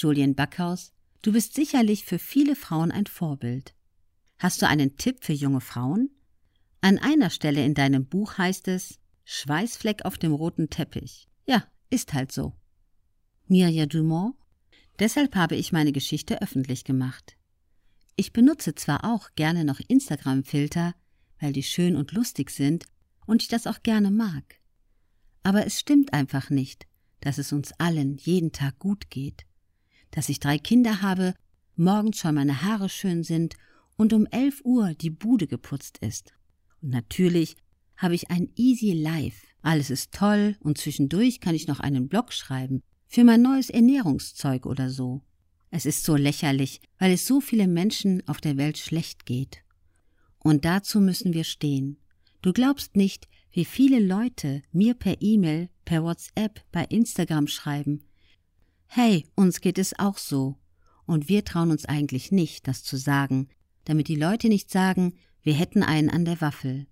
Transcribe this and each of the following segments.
Julian Backhaus, du bist sicherlich für viele Frauen ein Vorbild. Hast du einen Tipp für junge Frauen? An einer Stelle in deinem Buch heißt es Schweißfleck auf dem roten Teppich. Ja, ist halt so. Mirja Dumont, deshalb habe ich meine Geschichte öffentlich gemacht. Ich benutze zwar auch gerne noch Instagram-Filter, weil die schön und lustig sind und ich das auch gerne mag. Aber es stimmt einfach nicht, dass es uns allen jeden Tag gut geht, dass ich drei Kinder habe, morgens schon meine Haare schön sind und um elf Uhr die Bude geputzt ist. Und natürlich habe ich ein easy life. Alles ist toll und zwischendurch kann ich noch einen Blog schreiben für mein neues Ernährungszeug oder so. Es ist so lächerlich, weil es so viele Menschen auf der Welt schlecht geht. Und dazu müssen wir stehen. Du glaubst nicht, wie viele Leute mir per E-Mail, per WhatsApp, bei Instagram schreiben. Hey, uns geht es auch so. Und wir trauen uns eigentlich nicht, das zu sagen, damit die Leute nicht sagen, wir hätten einen an der Waffel.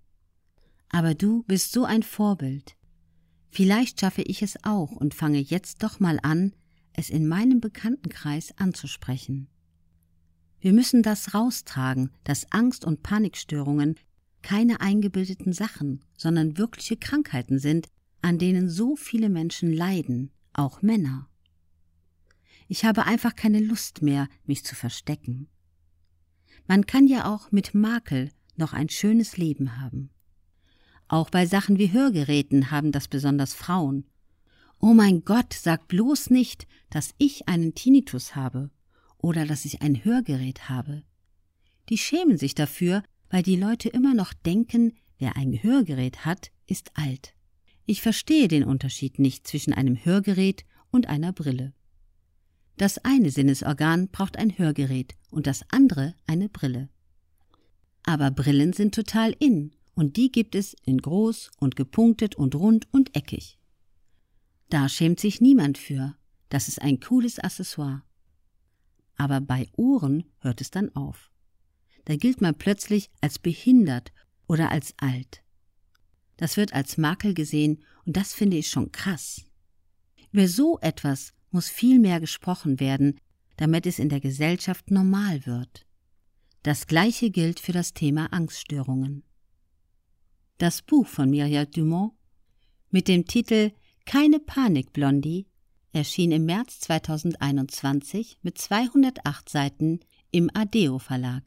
Aber du bist so ein Vorbild. Vielleicht schaffe ich es auch und fange jetzt doch mal an, es in meinem Bekanntenkreis anzusprechen. Wir müssen das raustragen, dass Angst und Panikstörungen keine eingebildeten Sachen, sondern wirkliche Krankheiten sind, an denen so viele Menschen leiden, auch Männer. Ich habe einfach keine Lust mehr, mich zu verstecken. Man kann ja auch mit Makel noch ein schönes Leben haben. Auch bei Sachen wie Hörgeräten haben das besonders Frauen. Oh mein Gott, sag bloß nicht, dass ich einen Tinnitus habe oder dass ich ein Hörgerät habe. Die schämen sich dafür, weil die Leute immer noch denken, wer ein Hörgerät hat, ist alt. Ich verstehe den Unterschied nicht zwischen einem Hörgerät und einer Brille. Das eine Sinnesorgan braucht ein Hörgerät und das andere eine Brille. Aber Brillen sind total in und die gibt es in groß und gepunktet und rund und eckig. Da schämt sich niemand für. Das ist ein cooles Accessoire. Aber bei Ohren hört es dann auf. Da gilt man plötzlich als behindert oder als alt. Das wird als Makel gesehen und das finde ich schon krass. Über so etwas muss viel mehr gesprochen werden, damit es in der Gesellschaft normal wird. Das gleiche gilt für das Thema Angststörungen. Das Buch von Mirja Dumont mit dem Titel Keine Panik, Blondie erschien im März 2021 mit 208 Seiten im Adeo Verlag.